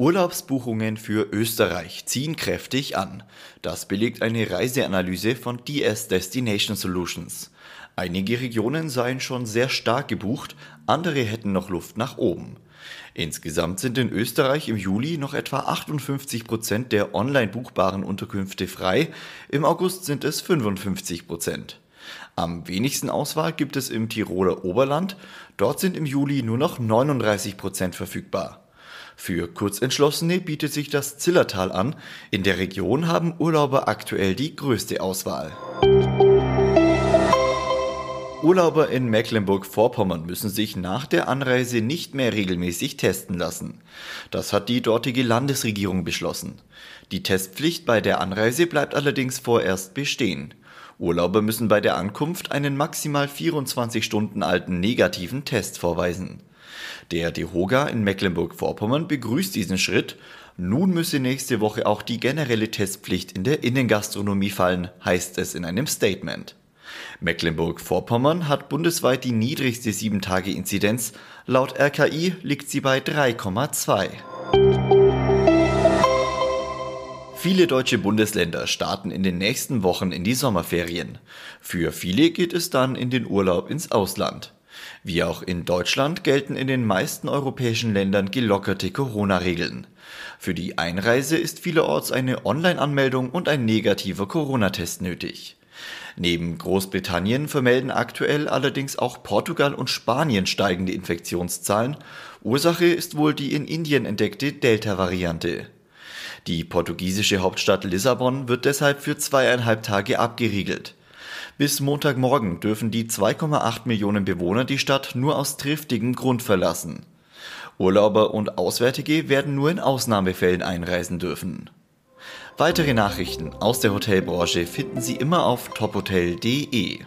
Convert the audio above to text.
Urlaubsbuchungen für Österreich ziehen kräftig an. Das belegt eine Reiseanalyse von DS Destination Solutions. Einige Regionen seien schon sehr stark gebucht, andere hätten noch Luft nach oben. Insgesamt sind in Österreich im Juli noch etwa 58 Prozent der online buchbaren Unterkünfte frei, im August sind es 55 Prozent. Am wenigsten Auswahl gibt es im Tiroler Oberland, dort sind im Juli nur noch 39 Prozent verfügbar. Für Kurzentschlossene bietet sich das Zillertal an. In der Region haben Urlauber aktuell die größte Auswahl. Urlauber in Mecklenburg-Vorpommern müssen sich nach der Anreise nicht mehr regelmäßig testen lassen. Das hat die dortige Landesregierung beschlossen. Die Testpflicht bei der Anreise bleibt allerdings vorerst bestehen. Urlauber müssen bei der Ankunft einen maximal 24 Stunden alten negativen Test vorweisen. Der DEHOGA in Mecklenburg-Vorpommern begrüßt diesen Schritt. Nun müsse nächste Woche auch die generelle Testpflicht in der Innengastronomie fallen, heißt es in einem Statement. Mecklenburg-Vorpommern hat bundesweit die niedrigste 7-Tage-Inzidenz. Laut RKI liegt sie bei 3,2. Viele deutsche Bundesländer starten in den nächsten Wochen in die Sommerferien. Für viele geht es dann in den Urlaub ins Ausland. Wie auch in Deutschland gelten in den meisten europäischen Ländern gelockerte Corona-Regeln. Für die Einreise ist vielerorts eine Online-Anmeldung und ein negativer Corona-Test nötig. Neben Großbritannien vermelden aktuell allerdings auch Portugal und Spanien steigende Infektionszahlen. Ursache ist wohl die in Indien entdeckte Delta-Variante. Die portugiesische Hauptstadt Lissabon wird deshalb für zweieinhalb Tage abgeriegelt. Bis Montagmorgen dürfen die 2,8 Millionen Bewohner die Stadt nur aus triftigem Grund verlassen. Urlauber und Auswärtige werden nur in Ausnahmefällen einreisen dürfen. Weitere Nachrichten aus der Hotelbranche finden Sie immer auf tophotel.de.